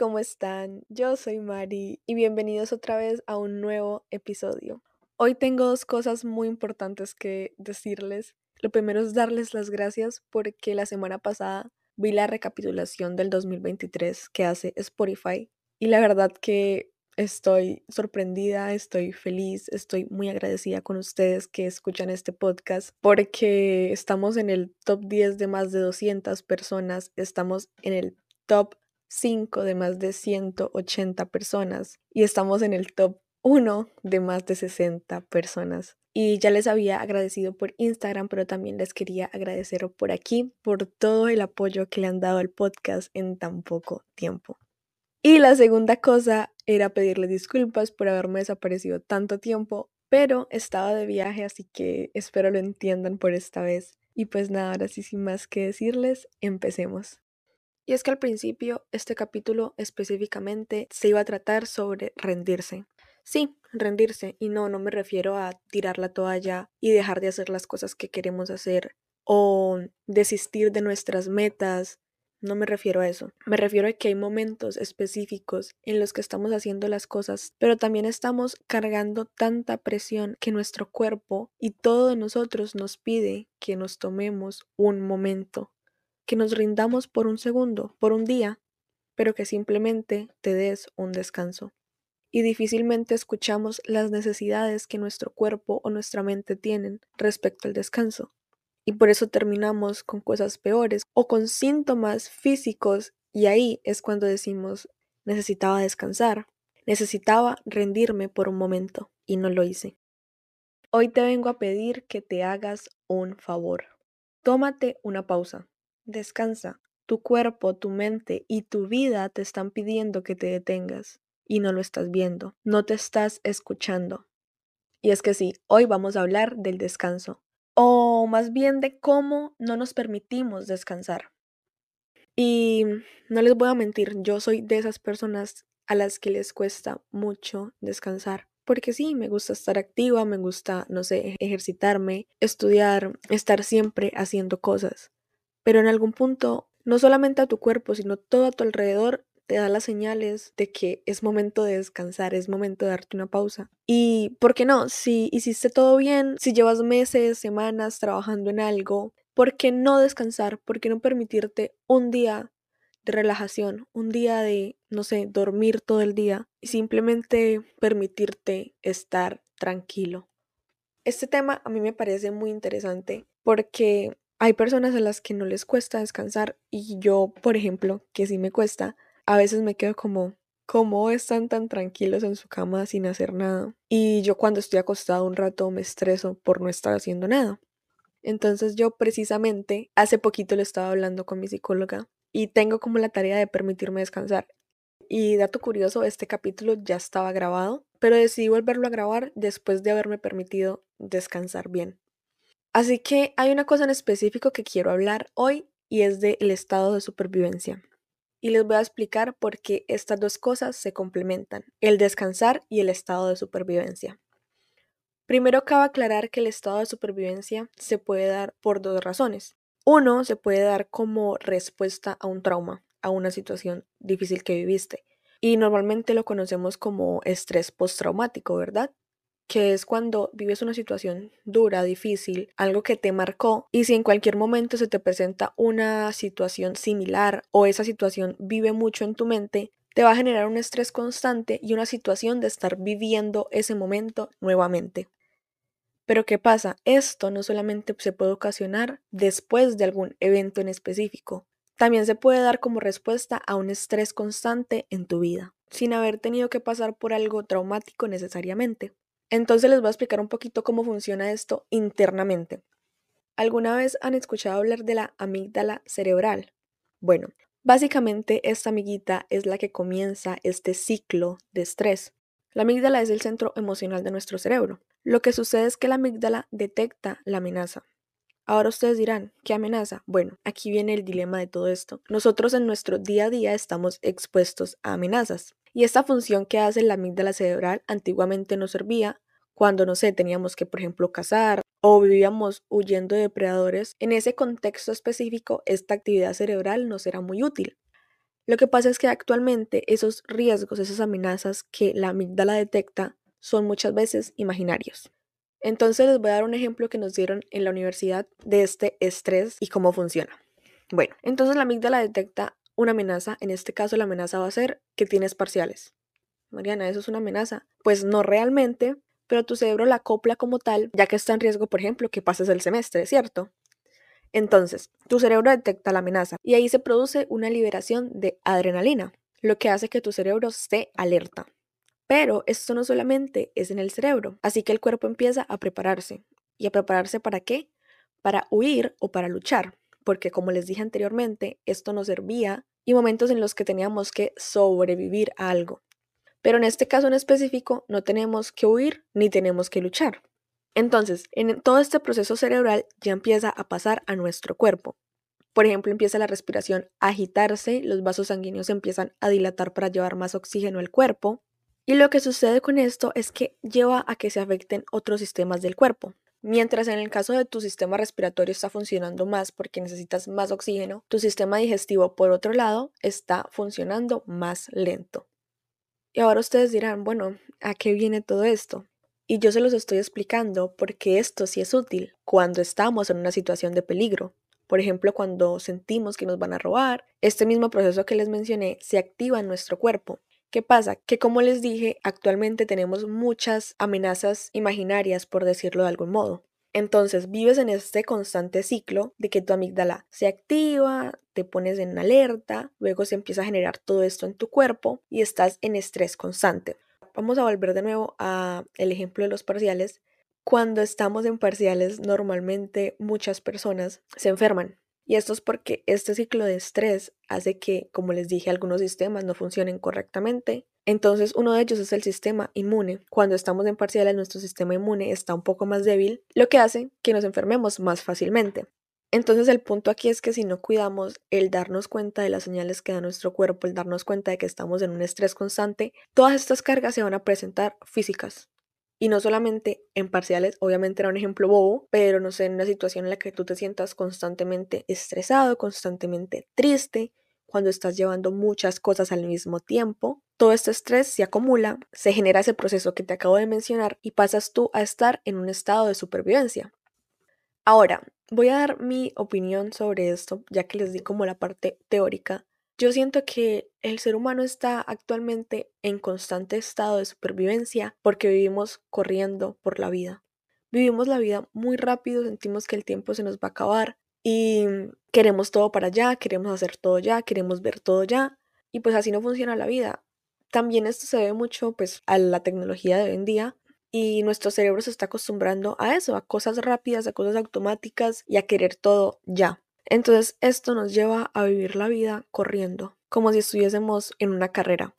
¿cómo están? Yo soy Mari y bienvenidos otra vez a un nuevo episodio. Hoy tengo dos cosas muy importantes que decirles. Lo primero es darles las gracias porque la semana pasada vi la recapitulación del 2023 que hace Spotify y la verdad que estoy sorprendida, estoy feliz, estoy muy agradecida con ustedes que escuchan este podcast porque estamos en el top 10 de más de 200 personas, estamos en el top 5 de más de 180 personas y estamos en el top 1 de más de 60 personas. Y ya les había agradecido por Instagram, pero también les quería agradecer por aquí por todo el apoyo que le han dado al podcast en tan poco tiempo. Y la segunda cosa era pedirle disculpas por haberme desaparecido tanto tiempo, pero estaba de viaje, así que espero lo entiendan por esta vez. Y pues nada, ahora sí sin más que decirles, empecemos. Y es que al principio este capítulo específicamente se iba a tratar sobre rendirse. Sí, rendirse. Y no, no me refiero a tirar la toalla y dejar de hacer las cosas que queremos hacer o desistir de nuestras metas. No me refiero a eso. Me refiero a que hay momentos específicos en los que estamos haciendo las cosas, pero también estamos cargando tanta presión que nuestro cuerpo y todo de nosotros nos pide que nos tomemos un momento, que nos rindamos por un segundo, por un día, pero que simplemente te des un descanso y difícilmente escuchamos las necesidades que nuestro cuerpo o nuestra mente tienen respecto al descanso. Y por eso terminamos con cosas peores o con síntomas físicos y ahí es cuando decimos necesitaba descansar, necesitaba rendirme por un momento y no lo hice. Hoy te vengo a pedir que te hagas un favor. Tómate una pausa, descansa. Tu cuerpo, tu mente y tu vida te están pidiendo que te detengas y no lo estás viendo, no te estás escuchando. Y es que sí, hoy vamos a hablar del descanso, o más bien de cómo no nos permitimos descansar. Y no les voy a mentir, yo soy de esas personas a las que les cuesta mucho descansar. Porque sí, me gusta estar activa, me gusta, no sé, ejercitarme, estudiar, estar siempre haciendo cosas. Pero en algún punto, no solamente a tu cuerpo, sino todo a tu alrededor te da las señales de que es momento de descansar, es momento de darte una pausa. Y, ¿por qué no? Si hiciste todo bien, si llevas meses, semanas trabajando en algo, ¿por qué no descansar? ¿Por qué no permitirte un día de relajación, un día de, no sé, dormir todo el día y simplemente permitirte estar tranquilo? Este tema a mí me parece muy interesante porque hay personas a las que no les cuesta descansar y yo, por ejemplo, que sí me cuesta, a veces me quedo como, ¿cómo están tan tranquilos en su cama sin hacer nada? Y yo cuando estoy acostado un rato me estreso por no estar haciendo nada. Entonces yo precisamente hace poquito le estaba hablando con mi psicóloga y tengo como la tarea de permitirme descansar. Y dato curioso, este capítulo ya estaba grabado, pero decidí volverlo a grabar después de haberme permitido descansar bien. Así que hay una cosa en específico que quiero hablar hoy y es del estado de supervivencia y les voy a explicar por qué estas dos cosas se complementan, el descansar y el estado de supervivencia. Primero cabe aclarar que el estado de supervivencia se puede dar por dos razones. Uno, se puede dar como respuesta a un trauma, a una situación difícil que viviste. Y normalmente lo conocemos como estrés postraumático, ¿verdad? Que es cuando vives una situación dura, difícil, algo que te marcó y si en cualquier momento se te presenta una situación similar o esa situación vive mucho en tu mente, te va a generar un estrés constante y una situación de estar viviendo ese momento nuevamente. Pero ¿qué pasa? Esto no solamente se puede ocasionar después de algún evento en específico, también se puede dar como respuesta a un estrés constante en tu vida, sin haber tenido que pasar por algo traumático necesariamente. Entonces les voy a explicar un poquito cómo funciona esto internamente. ¿Alguna vez han escuchado hablar de la amígdala cerebral? Bueno, básicamente esta amiguita es la que comienza este ciclo de estrés. La amígdala es el centro emocional de nuestro cerebro. Lo que sucede es que la amígdala detecta la amenaza. Ahora ustedes dirán, ¿qué amenaza? Bueno, aquí viene el dilema de todo esto. Nosotros en nuestro día a día estamos expuestos a amenazas. Y esta función que hace la amígdala cerebral antiguamente nos servía cuando, no sé, teníamos que, por ejemplo, cazar o vivíamos huyendo de depredadores. En ese contexto específico, esta actividad cerebral nos era muy útil. Lo que pasa es que actualmente esos riesgos, esas amenazas que la amígdala detecta son muchas veces imaginarios. Entonces les voy a dar un ejemplo que nos dieron en la universidad de este estrés y cómo funciona. Bueno, entonces la amígdala detecta una amenaza, en este caso la amenaza va a ser que tienes parciales. Mariana, ¿eso es una amenaza? Pues no realmente, pero tu cerebro la acopla como tal, ya que está en riesgo, por ejemplo, que pases el semestre, ¿cierto? Entonces, tu cerebro detecta la amenaza y ahí se produce una liberación de adrenalina, lo que hace que tu cerebro esté alerta. Pero esto no solamente es en el cerebro, así que el cuerpo empieza a prepararse. ¿Y a prepararse para qué? Para huir o para luchar, porque como les dije anteriormente, esto nos servía y momentos en los que teníamos que sobrevivir a algo. Pero en este caso en específico no tenemos que huir ni tenemos que luchar. Entonces, en todo este proceso cerebral ya empieza a pasar a nuestro cuerpo. Por ejemplo, empieza la respiración a agitarse, los vasos sanguíneos empiezan a dilatar para llevar más oxígeno al cuerpo. Y lo que sucede con esto es que lleva a que se afecten otros sistemas del cuerpo. Mientras en el caso de tu sistema respiratorio está funcionando más porque necesitas más oxígeno, tu sistema digestivo, por otro lado, está funcionando más lento. Y ahora ustedes dirán, bueno, ¿a qué viene todo esto? Y yo se los estoy explicando porque esto sí es útil cuando estamos en una situación de peligro. Por ejemplo, cuando sentimos que nos van a robar, este mismo proceso que les mencioné se activa en nuestro cuerpo. ¿Qué pasa? Que como les dije, actualmente tenemos muchas amenazas imaginarias, por decirlo de algún modo. Entonces vives en este constante ciclo de que tu amígdala se activa, te pones en alerta, luego se empieza a generar todo esto en tu cuerpo y estás en estrés constante. Vamos a volver de nuevo a el ejemplo de los parciales. Cuando estamos en parciales, normalmente muchas personas se enferman. Y esto es porque este ciclo de estrés hace que, como les dije, algunos sistemas no funcionen correctamente entonces, uno de ellos es el sistema inmune. Cuando estamos en parciales, nuestro sistema inmune está un poco más débil, lo que hace que nos enfermemos más fácilmente. Entonces, el punto aquí es que si no cuidamos el darnos cuenta de las señales que da nuestro cuerpo, el darnos cuenta de que estamos en un estrés constante, todas estas cargas se van a presentar físicas. Y no solamente en parciales, obviamente era un ejemplo bobo, pero no sé, en una situación en la que tú te sientas constantemente estresado, constantemente triste, cuando estás llevando muchas cosas al mismo tiempo. Todo este estrés se acumula, se genera ese proceso que te acabo de mencionar y pasas tú a estar en un estado de supervivencia. Ahora, voy a dar mi opinión sobre esto, ya que les di como la parte teórica. Yo siento que el ser humano está actualmente en constante estado de supervivencia porque vivimos corriendo por la vida. Vivimos la vida muy rápido, sentimos que el tiempo se nos va a acabar, y queremos todo para allá, queremos hacer todo ya, queremos ver todo ya y pues así no funciona la vida. También esto se debe mucho pues a la tecnología de hoy en día y nuestro cerebro se está acostumbrando a eso, a cosas rápidas, a cosas automáticas y a querer todo ya. Entonces esto nos lleva a vivir la vida corriendo, como si estuviésemos en una carrera.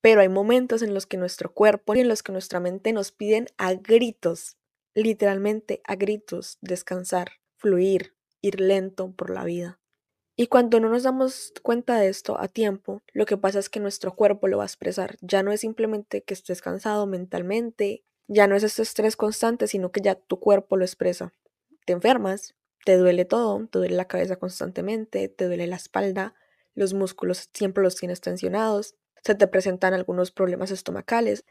Pero hay momentos en los que nuestro cuerpo y en los que nuestra mente nos piden a gritos, literalmente a gritos, descansar, fluir, ir lento por la vida. Y cuando no nos damos cuenta de esto a tiempo, lo que pasa es que nuestro cuerpo lo va a expresar. Ya no es simplemente que estés cansado mentalmente, ya no es este estrés constante, sino que ya tu cuerpo lo expresa. Te enfermas, te duele todo, te duele la cabeza constantemente, te duele la espalda, los músculos siempre los tienes tensionados, se te presentan algunos problemas estomacales,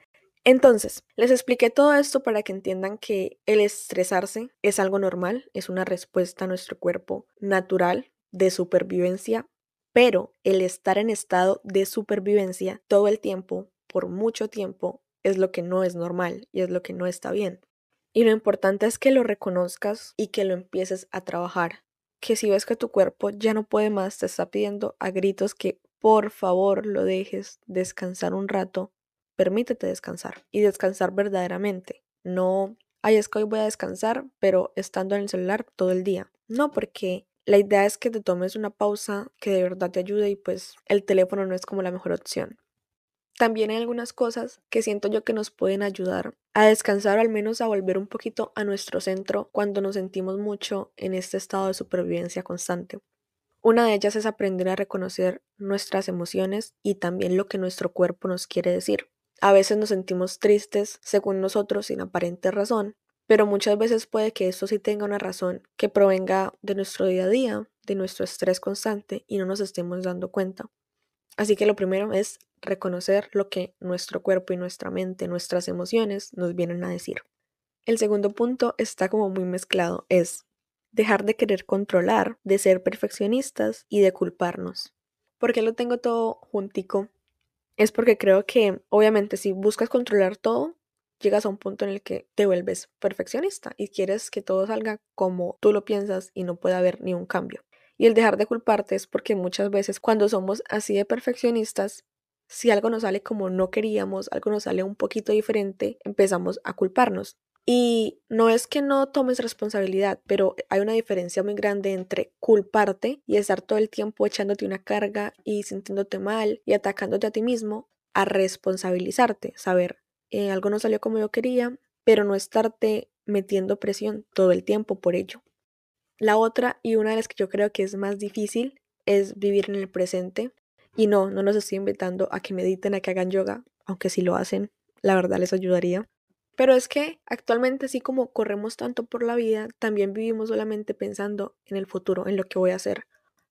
entonces, les expliqué todo esto para que entiendan que el estresarse es algo normal, es una respuesta a nuestro cuerpo natural de supervivencia, pero el estar en estado de supervivencia todo el tiempo, por mucho tiempo, es lo que no es normal y es lo que no está bien. Y lo importante es que lo reconozcas y que lo empieces a trabajar. Que si ves que tu cuerpo ya no puede más, te está pidiendo a gritos que por favor lo dejes descansar un rato, permítete descansar y descansar verdaderamente. No, ay, es que hoy voy a descansar, pero estando en el celular todo el día. No, porque la idea es que te tomes una pausa que de verdad te ayude y pues el teléfono no es como la mejor opción. También hay algunas cosas que siento yo que nos pueden ayudar a descansar o al menos a volver un poquito a nuestro centro cuando nos sentimos mucho en este estado de supervivencia constante. Una de ellas es aprender a reconocer nuestras emociones y también lo que nuestro cuerpo nos quiere decir. A veces nos sentimos tristes, según nosotros, sin aparente razón, pero muchas veces puede que esto sí tenga una razón que provenga de nuestro día a día, de nuestro estrés constante y no nos estemos dando cuenta. Así que lo primero es reconocer lo que nuestro cuerpo y nuestra mente, nuestras emociones nos vienen a decir. El segundo punto está como muy mezclado, es dejar de querer controlar, de ser perfeccionistas y de culparnos. ¿Por qué lo tengo todo juntico? Es porque creo que obviamente si buscas controlar todo, llegas a un punto en el que te vuelves perfeccionista y quieres que todo salga como tú lo piensas y no puede haber ni un cambio. Y el dejar de culparte es porque muchas veces cuando somos así de perfeccionistas, si algo nos sale como no queríamos, algo nos sale un poquito diferente, empezamos a culparnos. Y no es que no tomes responsabilidad, pero hay una diferencia muy grande entre culparte y estar todo el tiempo echándote una carga y sintiéndote mal y atacándote a ti mismo, a responsabilizarte, saber, eh, algo no salió como yo quería, pero no estarte metiendo presión todo el tiempo por ello. La otra y una de las que yo creo que es más difícil es vivir en el presente. Y no, no nos estoy invitando a que mediten, a que hagan yoga, aunque si lo hacen, la verdad les ayudaría. Pero es que actualmente, así como corremos tanto por la vida, también vivimos solamente pensando en el futuro, en lo que voy a hacer.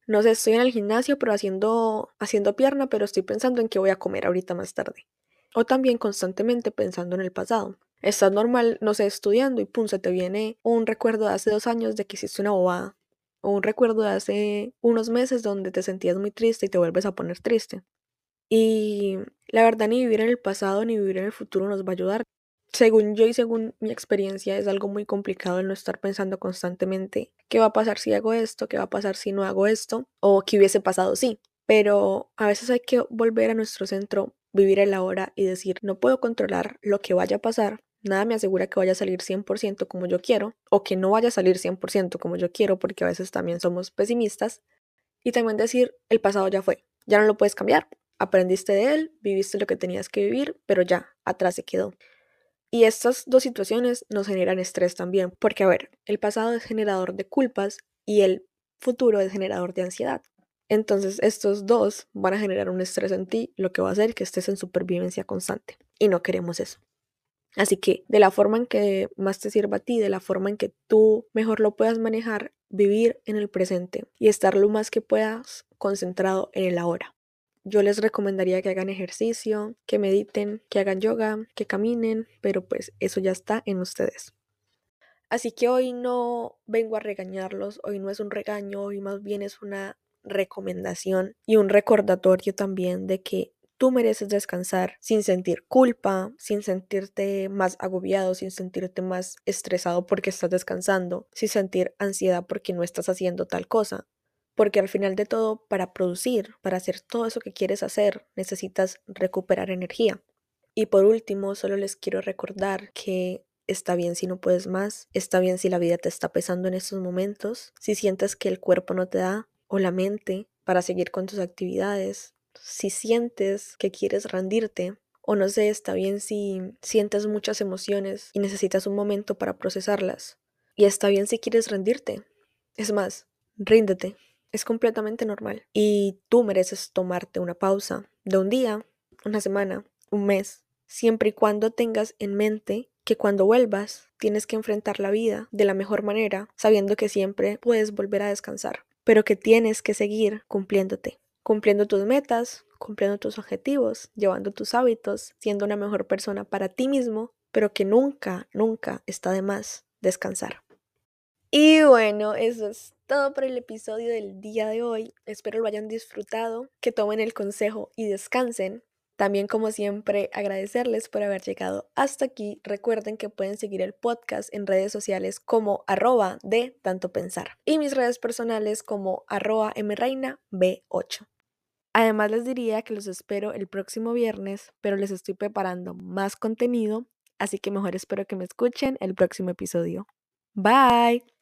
No sé, estoy en el gimnasio, pero haciendo, haciendo pierna, pero estoy pensando en qué voy a comer ahorita más tarde o también constantemente pensando en el pasado. Estás normal, no sé, estudiando y pum, se te viene un recuerdo de hace dos años de que hiciste una bobada. Un recuerdo de hace unos meses donde te sentías muy triste y te vuelves a poner triste. Y la verdad, ni vivir en el pasado ni vivir en el futuro nos va a ayudar. Según yo y según mi experiencia, es algo muy complicado el no estar pensando constantemente qué va a pasar si hago esto, qué va a pasar si no hago esto, o qué hubiese pasado si. Pero a veces hay que volver a nuestro centro vivir el ahora y decir, no puedo controlar lo que vaya a pasar, nada me asegura que vaya a salir 100% como yo quiero o que no vaya a salir 100% como yo quiero porque a veces también somos pesimistas. Y también decir, el pasado ya fue, ya no lo puedes cambiar, aprendiste de él, viviste lo que tenías que vivir, pero ya, atrás se quedó. Y estas dos situaciones nos generan estrés también, porque a ver, el pasado es generador de culpas y el futuro es generador de ansiedad. Entonces estos dos van a generar un estrés en ti, lo que va a hacer que estés en supervivencia constante. Y no queremos eso. Así que de la forma en que más te sirva a ti, de la forma en que tú mejor lo puedas manejar, vivir en el presente y estar lo más que puedas concentrado en el ahora. Yo les recomendaría que hagan ejercicio, que mediten, que hagan yoga, que caminen, pero pues eso ya está en ustedes. Así que hoy no vengo a regañarlos, hoy no es un regaño, hoy más bien es una recomendación y un recordatorio también de que tú mereces descansar sin sentir culpa, sin sentirte más agobiado, sin sentirte más estresado porque estás descansando, sin sentir ansiedad porque no estás haciendo tal cosa. Porque al final de todo, para producir, para hacer todo eso que quieres hacer, necesitas recuperar energía. Y por último, solo les quiero recordar que está bien si no puedes más, está bien si la vida te está pesando en estos momentos, si sientes que el cuerpo no te da, o la mente para seguir con tus actividades. Si sientes que quieres rendirte o no sé, está bien si sientes muchas emociones y necesitas un momento para procesarlas. Y está bien si quieres rendirte. Es más, ríndete. Es completamente normal. Y tú mereces tomarte una pausa de un día, una semana, un mes, siempre y cuando tengas en mente que cuando vuelvas tienes que enfrentar la vida de la mejor manera, sabiendo que siempre puedes volver a descansar pero que tienes que seguir cumpliéndote, cumpliendo tus metas, cumpliendo tus objetivos, llevando tus hábitos, siendo una mejor persona para ti mismo, pero que nunca, nunca está de más descansar. Y bueno, eso es todo por el episodio del día de hoy. Espero lo hayan disfrutado, que tomen el consejo y descansen. También, como siempre, agradecerles por haber llegado hasta aquí. Recuerden que pueden seguir el podcast en redes sociales como arroba de tanto pensar y mis redes personales como arroba mreina b8. Además les diría que los espero el próximo viernes, pero les estoy preparando más contenido, así que mejor espero que me escuchen el próximo episodio. Bye.